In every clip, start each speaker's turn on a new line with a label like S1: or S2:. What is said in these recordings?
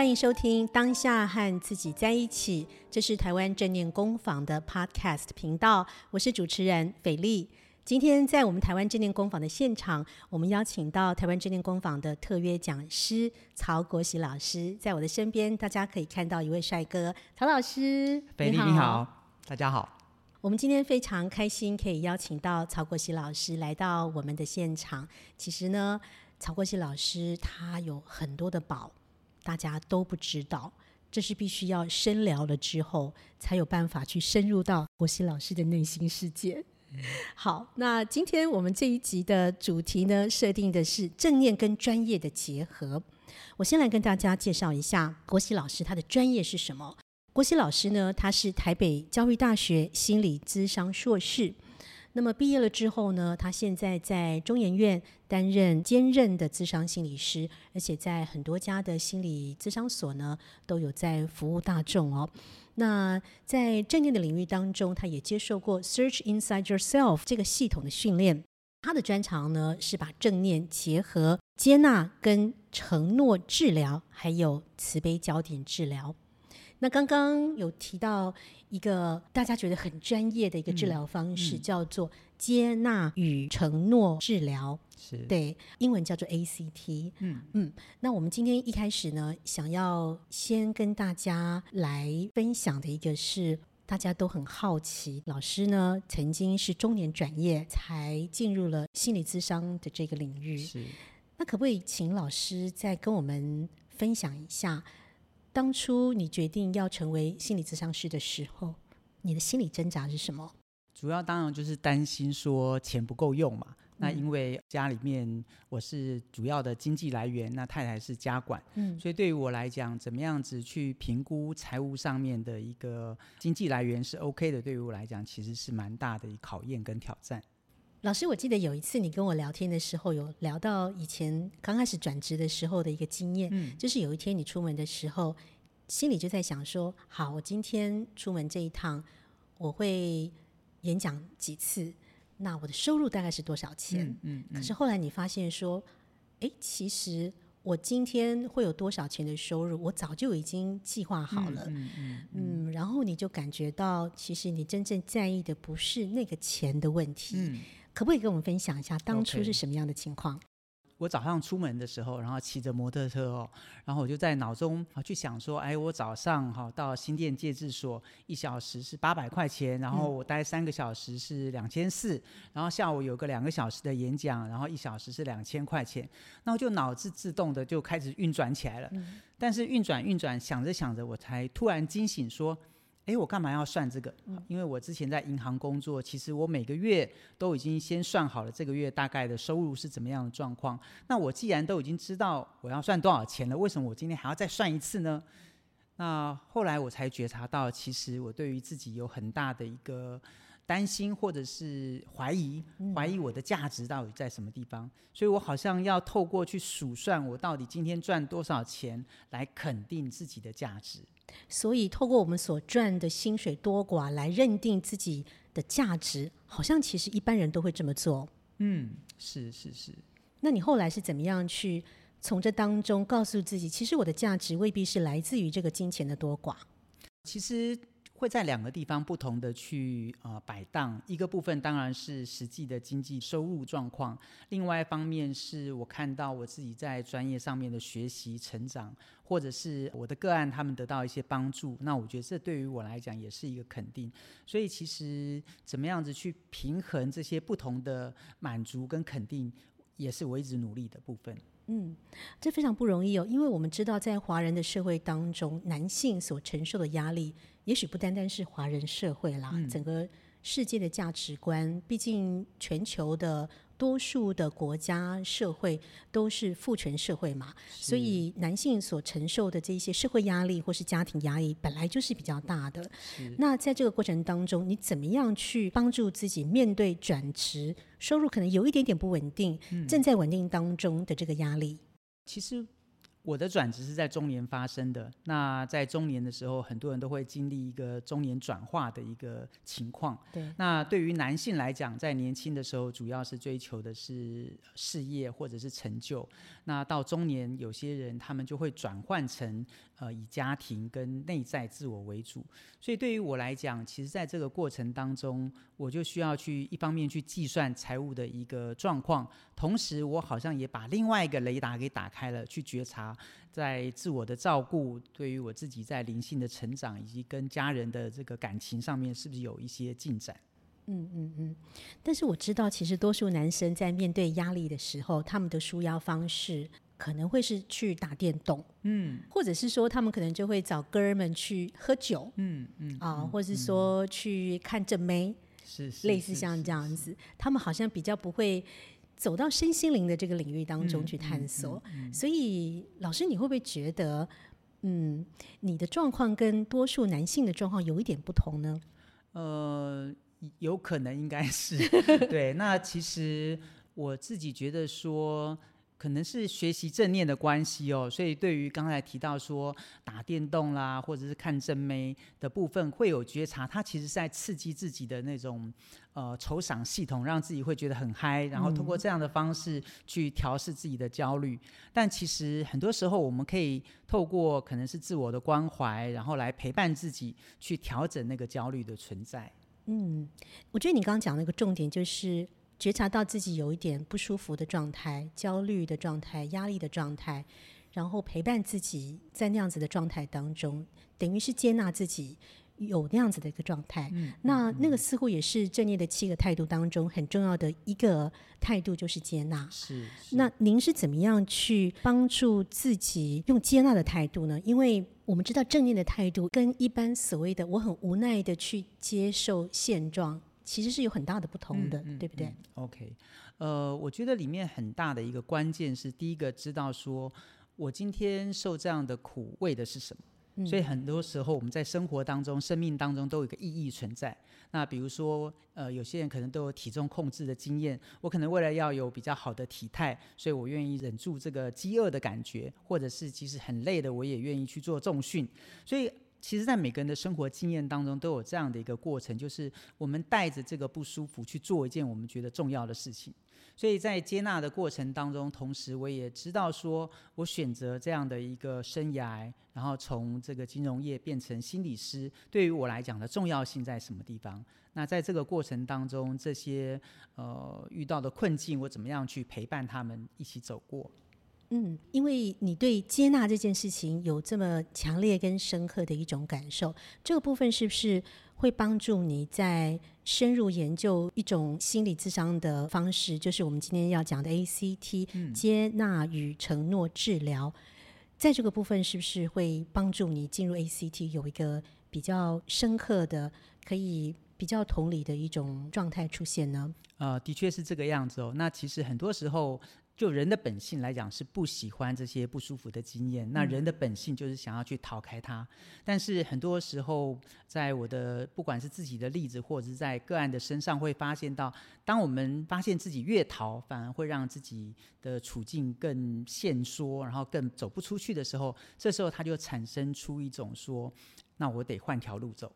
S1: 欢迎收听《当下和自己在一起》，这是台湾正念工坊的 Podcast 频道，我是主持人斐丽。今天在我们台湾正念工坊的现场，我们邀请到台湾正念工坊的特约讲师曹国喜老师，在我的身边，大家可以看到一位帅哥，曹老师。
S2: 斐丽你好，大家好。
S1: 我们今天非常开心，可以邀请到曹国喜老师来到我们的现场。其实呢，曹国喜老师他有很多的宝。大家都不知道，这是必须要深聊了之后，才有办法去深入到国熙老师的内心世界。嗯。好，那今天我们这一集的主题呢，设定的是正念跟专业的结合。我先来跟大家介绍一下国熙老师他的专业是什么。国熙老师呢，他是台北教育大学心理咨商硕士。那么毕业了之后呢，他现在在中研院担任兼任的咨商心理师，而且在很多家的心理咨商所呢都有在服务大众哦。那在正念的领域当中，他也接受过 Search Inside Yourself 这个系统的训练。他的专长呢是把正念结合接纳跟承诺治疗，还有慈悲焦点治疗。那刚刚有提到一个大家觉得很专业的一个治疗方式，叫做接纳与承诺治疗，是对，英文叫做 ACT。嗯嗯。那我们今天一开始呢，想要先跟大家来分享的一个是大家都很好奇，老师呢曾经是中年转业才进入了心理咨商的这个领域。是。那可不可以请老师再跟我们分享一下？当初你决定要成为心理咨商师的时候，你的心理挣扎是什么？
S2: 主要当然就是担心说钱不够用嘛。嗯、那因为家里面我是主要的经济来源，那太太是家管，嗯，所以对于我来讲，怎么样子去评估财务上面的一个经济来源是 OK 的，对于我来讲其实是蛮大的一考验跟挑战。
S1: 老师，我记得有一次你跟我聊天的时候，有聊到以前刚开始转职的时候的一个经验，嗯，就是有一天你出门的时候，心里就在想说，好，我今天出门这一趟，我会演讲几次，那我的收入大概是多少钱？嗯，嗯，嗯。可是后来你发现说，哎，其实我今天会有多少钱的收入，我早就已经计划好了，嗯嗯，嗯，嗯，然后你就感觉到，其实你真正在意的不是那个钱的问题，嗯。可不可以跟我们分享一下当初是什么样的情况？Okay.
S2: 我早上出门的时候，然后骑着摩托车哦，然后我就在脑中啊去想说，哎，我早上哈到新店介质所一小时是八百块钱，然后我待三个小时是两千四，然后下午有个两个小时的演讲，然后一小时是两千块钱，那我就脑子自动的就开始运转起来了。嗯、但是运转运转想着想着，我才突然惊醒说。哎，我干嘛要算这个？因为我之前在银行工作，其实我每个月都已经先算好了这个月大概的收入是怎么样的状况。那我既然都已经知道我要算多少钱了，为什么我今天还要再算一次呢？那后来我才觉察到，其实我对于自己有很大的一个担心，或者是怀疑，怀疑我的价值到底在什么地方。所以我好像要透过去数算我到底今天赚多少钱，来肯定自己的价值。
S1: 所以，透过我们所赚的薪水多寡来认定自己的价值，好像其实一般人都会这么做。
S2: 嗯，是是是。
S1: 那你后来是怎么样去从这当中告诉自己，其实我的价值未必是来自于这个金钱的多寡？
S2: 其实。会在两个地方不同的去呃摆荡，一个部分当然是实际的经济收入状况，另外一方面是我看到我自己在专业上面的学习成长，或者是我的个案他们得到一些帮助，那我觉得这对于我来讲也是一个肯定。所以其实怎么样子去平衡这些不同的满足跟肯定，也是我一直努力的部分。
S1: 嗯，这非常不容易哦，因为我们知道在华人的社会当中，男性所承受的压力，也许不单单是华人社会啦，嗯、整个世界的价值观，毕竟全球的。多数的国家社会都是父权社会嘛，所以男性所承受的这些社会压力或是家庭压力本来就是比较大的。那在这个过程当中，你怎么样去帮助自己面对转职，收入可能有一点点不稳定，嗯、正在稳定当中的这个压力？
S2: 其实我的转职是在中年发生的。那在中年的时候，很多人都会经历一个中年转化的一个情况。
S1: 对。
S2: 那对于男性来讲，在年轻的时候，主要是追求的是事业或者是成就。那到中年，有些人他们就会转换成呃以家庭跟内在自我为主。所以对于我来讲，其实在这个过程当中，我就需要去一方面去计算财务的一个状况，同时我好像也把另外一个雷达给打开了，去觉察。在自我的照顾，对于我自己在灵性的成长，以及跟家人的这个感情上面，是不是有一些进展？
S1: 嗯嗯嗯。但是我知道，其实多数男生在面对压力的时候，他们的舒压方式可能会是去打电动，嗯，或者是说他们可能就会找哥们去喝酒，嗯嗯啊，或者是说去看正妹，是类似像这样子，他们好像比较不会。走到身心灵的这个领域当中去探索，所以老师，你会不会觉得，嗯，你的状况跟多数男性的状况有一点不同呢？
S2: 呃，有可能应该是 对。那其实我自己觉得说。可能是学习正念的关系哦，所以对于刚才提到说打电动啦，或者是看正妹的部分，会有觉察，它其实是在刺激自己的那种呃酬赏系统，让自己会觉得很嗨，然后通过这样的方式去调试自己的焦虑。嗯。但其实很多时候，我们可以透过可能是自我的关怀，然后来陪伴自己去调整那个焦虑的存在。
S1: 嗯，我觉得你刚刚讲那个重点就是。觉察到自己有一点不舒服的状态、焦虑的状态、压力的状态，然后陪伴自己在那样子的状态当中，等于是接纳自己有那样子的一个状态。嗯，那那个似乎也是正念的七个态度当中很重要的一个态度，就是接纳。
S2: 是。是。
S1: 那您是怎么样去帮助自己用接纳的态度呢？因为我们知道正念的态度跟一般所谓的我很无奈的去接受现状。其实是有很大的不同的，对不对、嗯
S2: ？OK，呃，我觉得里面很大的一个关键是，第一个知道说我今天受这样的苦为的是什么。所以很多时候我们在生活当中、生命当中都有一个意义存在。那比如说，呃，有些人可能都有体重控制的经验，我可能为了要有比较好的体态，所以我愿意忍住这个饥饿的感觉，或者是即使很累的，我也愿意去做重训。所以。其实，在每个人的生活经验当中，都有这样的一个过程，就是我们带着这个不舒服去做一件我们觉得重要的事情。所以在接纳的过程当中，同时我也知道，说我选择这样的一个生涯，然后从这个金融业变成心理师，对于我来讲的重要性在什么地方？那在这个过程当中，这些呃遇到的困境，我怎么样去陪伴他们一起走过？
S1: 嗯，因为你对接纳这件事情有这么强烈跟深刻的一种感受，这个部分是不是会帮助你在深入研究一种心理智商的方式？就是我们今天要讲的 ACT、嗯、接纳与承诺治疗，在这个部分是不是会帮助你进入 ACT 有一个比较深刻的、可以比较同理的一种状态出现呢？
S2: 呃，的确是这个样子哦。那其实很多时候。就人的本性来讲，是不喜欢这些不舒服的经验。那人的本性就是想要去逃开它。但是很多时候，在我的不管是自己的例子，或者是在个案的身上，会发现到，当我们发现自己越逃，反而会让自己的处境更限缩，然后更走不出去的时候，这时候他就产生出一种说，那我得换条路走。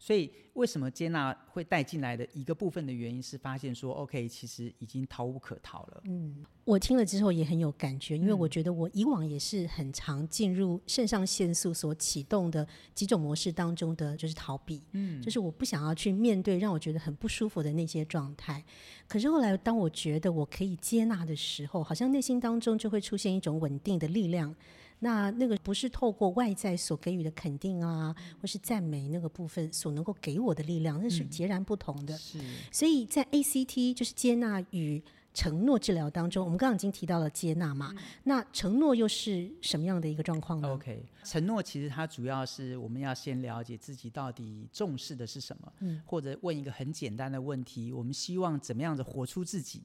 S2: 所以，为什么接纳会带进来的一个部分的原因是发现说，OK，其实已经逃无可逃了。
S1: 嗯，我听了之后也很有感觉，因为我觉得我以往也是很常进入肾上腺素所启动的几种模式当中的，就是逃避。嗯，就是我不想要去面对让我觉得很不舒服的那些状态。可是后来，当我觉得我可以接纳的时候，好像内心当中就会出现一种稳定的力量。那那个不是透过外在所给予的肯定啊，或是赞美那个部分所能够给我的力量，那是截然不同的。
S2: 是，
S1: 所以在 ACT 就是接纳与承诺治疗当中，我们刚刚已经提到了接纳嘛，那承诺又是什么样的一个状况呢
S2: ？OK，承诺其实它主要是我们要先了解自己到底重视的是什么，嗯，或者问一个很简单的问题，我们希望怎么样子活出自己。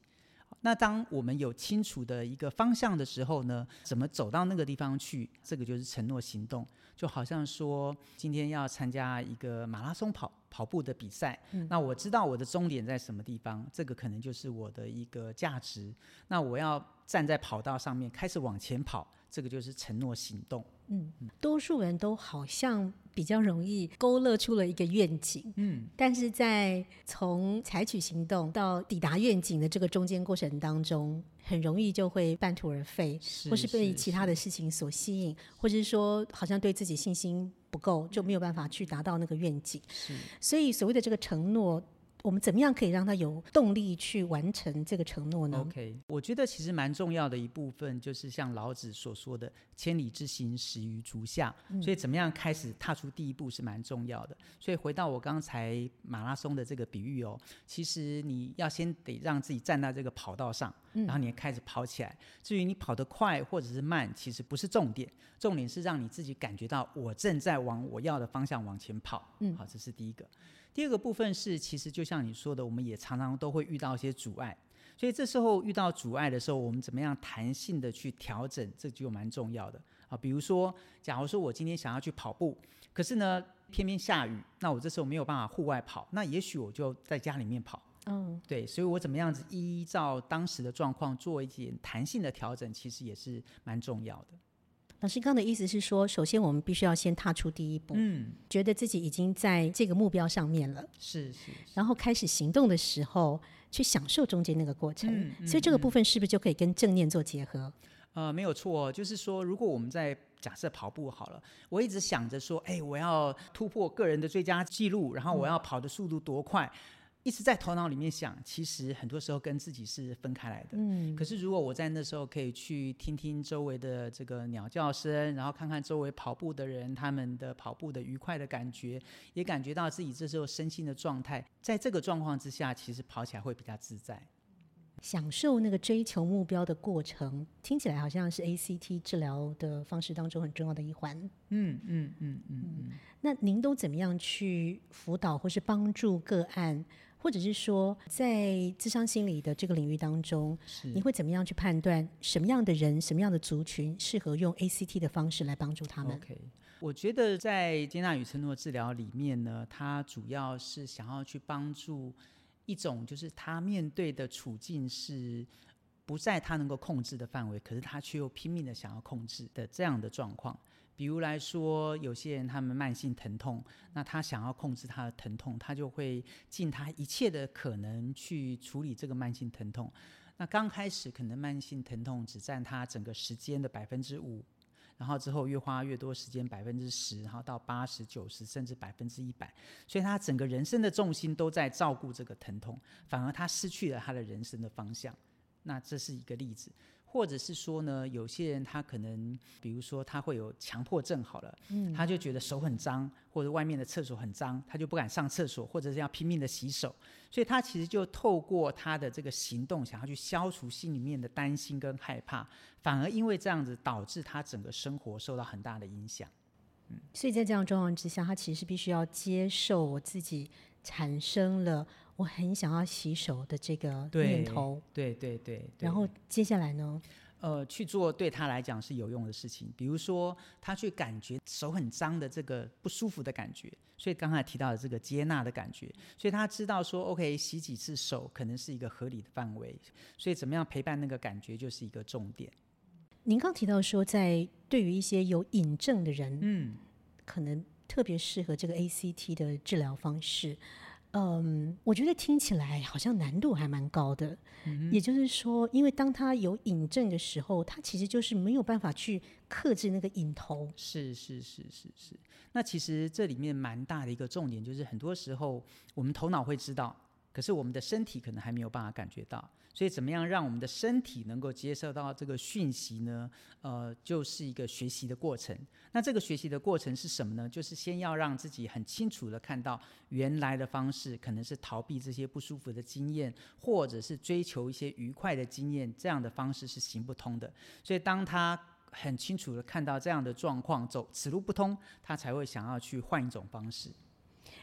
S2: 那当我们有清楚的一个方向的时候呢，怎么走到那个地方去？这个就是承诺行动。就好像说，今天要参加一个马拉松跑跑步的比赛，
S1: 嗯、
S2: 那我知道我的终点在什么地方，这个可能就是我的一个价值。那我要站在跑道上面开始往前跑，这个就是承诺行动。
S1: 嗯，多数人都好像比较容易勾勒出了一个愿景，嗯，但是在从采取行动到抵达愿景的这个中间过程当中，很容易就会半途而废，是或是被其他的事情所吸引，或者是说好像对自己信心不够，就没有办法去达到那个愿景。是，所以所谓的这个承诺。我们怎么样可以让他有动力去完成这个承诺呢
S2: ？OK，我觉得其实蛮重要的一部分，就是像老子所说的“千里之行，始于足下”。所以怎么样开始踏出第一步是蛮重要的。所以回到我刚才马拉松的这个比喻哦，其实你要先得让自己站在这个跑道上，然后你开始跑起来。至于你跑得快或者是慢，其实不是重点，重点是让你自己感觉到我正在往我要的方向往前跑。嗯，好，这是第一个。第二个部分是，其实就像你说的，我们也常常都会遇到一些阻碍，所以这时候遇到阻碍的时候，我们怎么样弹性的去调整，这就蛮重要的啊。比如说，假如说我今天想要去跑步，可是呢偏偏下雨，那我这时候没有办法户外跑，那也许我就在家里面跑。嗯，对，所以我怎么样子依照当时的状况做一点弹性的调整，其实也是蛮重要的。
S1: 老师刚的意思是说，首先我们必须要先踏出第一步，嗯，觉得自己已经在这个目标上面了，
S2: 是是，是，
S1: 然后开始行动的时候，去享受中间那个过程。嗯嗯、所以这个部分是不是就可以跟正念做结合？
S2: 呃，没有错，就是说，如果我们在假设跑步好了，我一直想着说，哎，我要突破个人的最佳记录，然后我要跑的速度多快。嗯一直在头脑里面想，其实很多时候跟自己是分开来的。嗯，可是如果我在那时候可以去听听周围的这个鸟叫声，然后看看周围跑步的人他们的跑步的愉快的感觉，也感觉到自己这时候身心的状态，在这个状况之下，其实跑起来会比较自在。
S1: 享受那个追求目标的过程，听起来好像是 ACT 治疗的方式当中很重要的一环。嗯嗯嗯嗯嗯。那您都怎么样去辅导或是帮助个案？或者是说，在智商心理的这个领域当中，你会怎么样去判断什么样的人、什么样的族群适合用 ACT 的方式来帮助他们
S2: ？OK，我觉得在接纳与承诺治疗里面呢，它主要是想要去帮助一种，就是他面对的处境是不在他能够控制的范围，可是他却又拼命的想要控制的这样的状况。比如来说，有些人他们慢性疼痛，那他想要控制他的疼痛，他就会尽他一切的可能去处理这个慢性疼痛。那刚开始可能慢性疼痛只占他整个时间的百分之五，然后之后越花越多时间百分之十，然后到八十九十甚至百分之一百，所以他整个人生的重心都在照顾这个疼痛，反而他失去了他的人生的方向。那这是一个例子。或者是说呢，有些人他可能，比如说他会有强迫症，好了，嗯，他就觉得手很脏，或者外面的厕所很脏，他就不敢上厕所，或者是要拼命的洗手，所以他其实就透过他的这个行动，想要去消除心里面的担心跟害怕，反而因为这样子导致他整个生活受到很大的影响。
S1: 嗯，所以在这样状况之下，他其实必须要接受我自己产生了。我很想要洗手的这个念头，
S2: 对对对，对。
S1: 然后接下来呢？
S2: 呃，去做对他来讲是有用的事情，比如说他去感觉手很脏的这个不舒服的感觉，所以刚才提到的这个接纳的感觉，所以他知道说，OK，洗几次手可能是一个合理的范围，所以怎么样陪伴那个感觉就是一个重点。
S1: 您刚提到说，在对于一些有瘾症的人，嗯，可能特别适合这个 ACT 的治疗方式。嗯，我觉得听起来好像难度还蛮高的。嗯。也就是说，因为当他有瘾症的时候，他其实就是没有办法去克制那个瘾头。
S2: 是是是是是。那其实这里面蛮大的一个重点，就是很多时候我们头脑会知道，可是我们的身体可能还没有办法感觉到。所以，怎么样让我们的身体能够接受到这个讯息呢？呃，就是一个学习的过程。那这个学习的过程是什么呢？就是先要让自己很清楚地看到原来的方式，可能是逃避这些不舒服的经验，或者是追求一些愉快的经验，这样的方式是行不通的。所以，当他很清楚地看到这样的状况，走此路不通，他才会想要去换一种方式。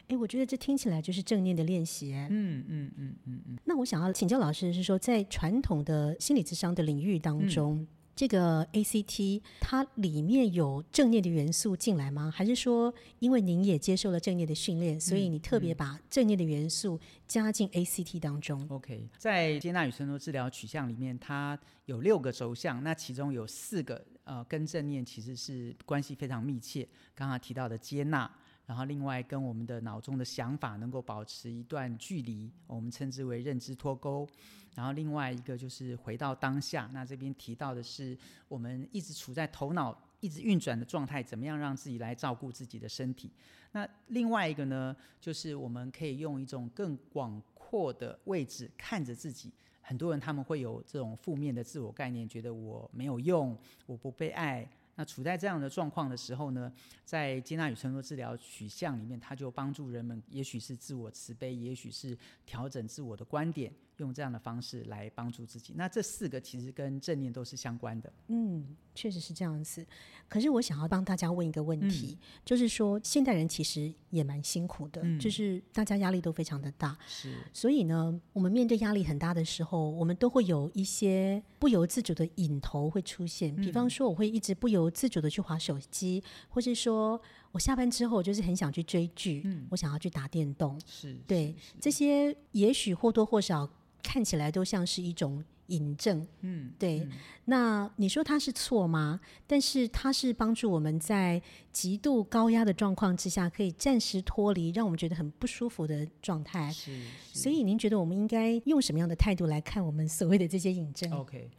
S1: 哎，我觉得这听起来就是正念的练习。嗯嗯嗯嗯嗯。那我想要请教老师的是说，在传统的心理智商的领域当中，这个 ACT 它里面有正念的元素进来吗？还是说，因为您也接受了正念的训练，所以你特别把正念的元素加进 ACT 当中？
S2: 嗯嗯、OK，在接纳与承诺治疗取向里面，它有六个轴向，那其中有四个呃跟正念其实是关系非常密切。刚刚提到的接纳。然后，另外跟我们的脑中的想法能够保持一段距离，我们称之为认知脱钩。然后，另外一个就是回到当下。那这边提到的是，我们一直处在头脑一直运转的状态，怎么样让自己来照顾自己的身体？那另外一个呢，就是我们可以用一种更广阔的位置看着自己。很多人他们会有这种负面的自我概念，觉得我没有用，我不被爱。那处在这样的状况的时候呢，在接纳与承诺治疗取向里面，它就帮助人们，也许是自我慈悲，也许是调整自我的观点。用这样的方式来帮助自己，那这四个其实跟正念都是相关的。
S1: 嗯，确实是这样子。可是我想要帮大家问一个问题，嗯、就是说现代人其实也蛮辛苦的，嗯、就是大家压力都非常的大。
S2: 是。
S1: 所以呢，我们面对压力很大的时候，我们都会有一些不由自主的瘾头会出现。比方说，我会一直不由自主的去划手机，或是说我下班之后我就是很想去追剧，嗯、我想要去打电动。
S2: 是。
S1: 对，这些也许或多或少。看起来都像是一种引证，
S2: 嗯，
S1: 对。
S2: 嗯、
S1: 那你说它是错吗？但是它是帮助我们在极度高压的状况之下，可以暂时脱离让我们觉得很不舒服的状态。
S2: 是。是
S1: 所以您觉得我们应该用什么样的态度来看我们所谓的这些引证
S2: ？OK，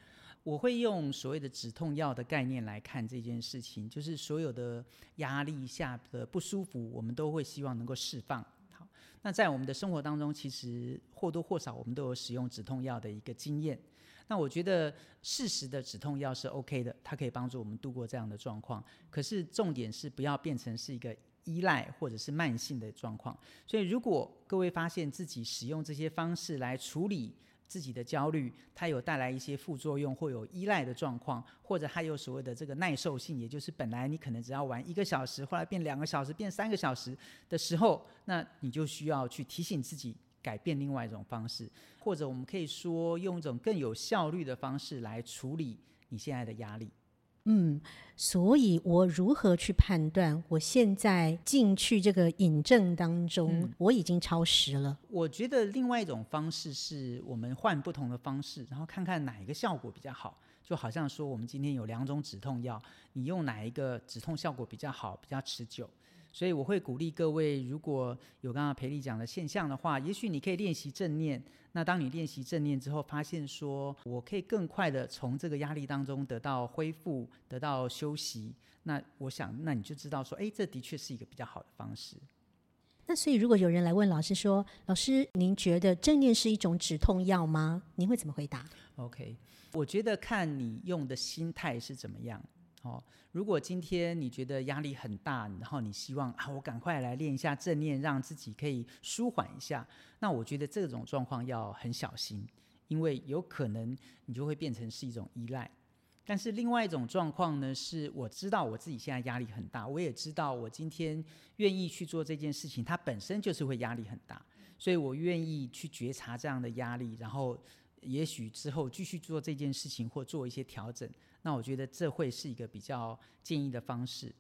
S2: 我会用所谓的止痛药的概念来看这件事情，就是所有的压力下的不舒服，我们都会希望能够释放。那在我们的生活当中，其实或多或少我们都有使用止痛药的一个经验。那我觉得适时的止痛药是 OK 的，它可以帮助我们度过这样的状况。可是重点是不要变成是一个依赖或者是慢性的状况。所以如果各位发现自己使用这些方式来处理，自己的焦虑，它有带来一些副作用，或有依赖的状况，或者还有所谓的这个耐受性，也就是本来你可能只要玩一个小时，后来变两个小时，变三个小时的时候，那你就需要去提醒自己改变另外一种方式，或者我们可以说用一种更有效率的方式来处理你现在的压力。
S1: 嗯，所以我如何去判断我现在进去这个引证当中，嗯、我已经超时了？
S2: 我觉得另外一种方式是我们换不同的方式，然后看看哪一个效果比较好。就好像说，我们今天有两种止痛药，你用哪一个止痛效果比较好，比较持久？所以我会鼓励各位，如果有刚刚培丽讲的现象的话，也许你可以练习正念。那当你练习正念之后，发现说我可以更快的从这个压力当中得到恢复，得到休息。那我想，那你就知道说，哎，这的确是一个比较好的方式。
S1: 那所以，如果有人来问老师说，老师，您觉得正念是一种止痛药吗？您会怎么回答
S2: ？OK，我觉得看你用的心态是怎么样。哦，如果今天你觉得压力很大，然后你希望啊，我赶快来练一下正念，让自己可以舒缓一下，那我觉得这种状况要很小心，因为有可能你就会变成是一种依赖。但是另外一种状况呢，是我知道我自己现在压力很大，我也知道我今天愿意去做这件事情，它本身就是会压力很大，所以我愿意去觉察这样的压力，然后也许之后继续做这件事情或做一些调整。那我觉得这会是一个比较建议的方式，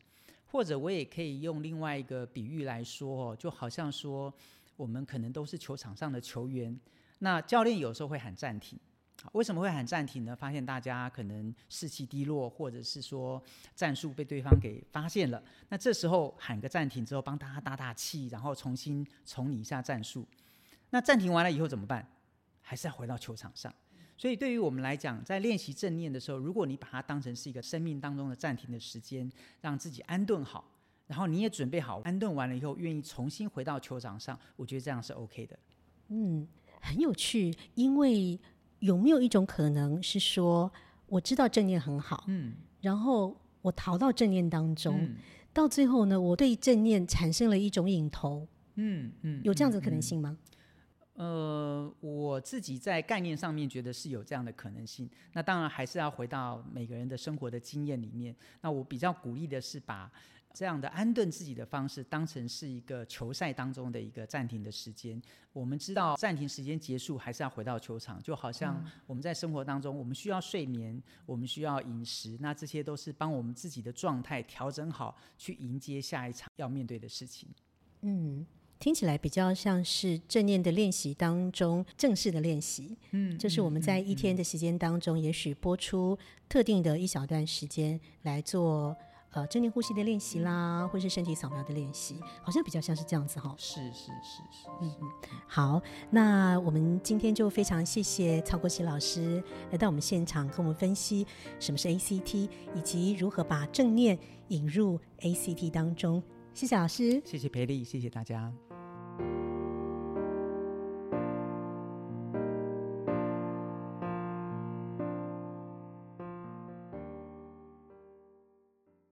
S2: 或者我也可以用另外一个比喻来说哦，就好像说我们可能都是球场上的球员，那教练有时候会喊暂停，为什么会喊暂停呢？发现大家可能士气低落，或者是说战术被对方给发现了，那这时候喊个暂停之后，帮大家打打气，然后重新重拟一下战术。那暂停完了以后怎么办？还是要回到球场上。所以，对于我们来讲，在练习正念的时候，如果你把它当成是一个生命当中的暂停的时间，让自己安顿好，然后你也准备好安顿完了以后，愿意重新回到球场上，我觉得这样是 OK 的。
S1: 嗯，很有趣。因为有没有一种可能是说，我知道正念很好，
S2: 嗯，
S1: 然后我逃到正念当中，
S2: 嗯、
S1: 到最后呢，我对正念产生了一种瘾头，
S2: 嗯嗯，
S1: 有这样子的可能性吗？
S2: 嗯呃，我自己在概念上面觉得是有这样的可能性。那当然还是要回到每个人的生活的经验里面。那我比较鼓励的是把这样的安顿自己的方式当成是一个球赛当中的一个暂停的时间。我们知道暂停时间结束还是要回到球场，就好像我们在生活当中，我们需要睡眠，我们需要饮食，那这些都是帮我们自己的状态调整好，去迎接下一场要面对的事情。
S1: 嗯。听起来比较像是正念的练习当中正式的练习，嗯，这是我们在一天的时间当中，也许播出特定的一小段时间来做呃正念呼吸的练习啦，或是身体扫描的练习，好像比较像是这样子哈、哦。
S2: 是是是是，
S1: 嗯嗯。好，那我们今天就非常谢谢曹国奇老师来到我们现场，跟我们分析什么是 ACT，以及如何把正念引入 ACT 当中。谢谢老师，
S2: 谢谢培丽，谢谢大家。thank you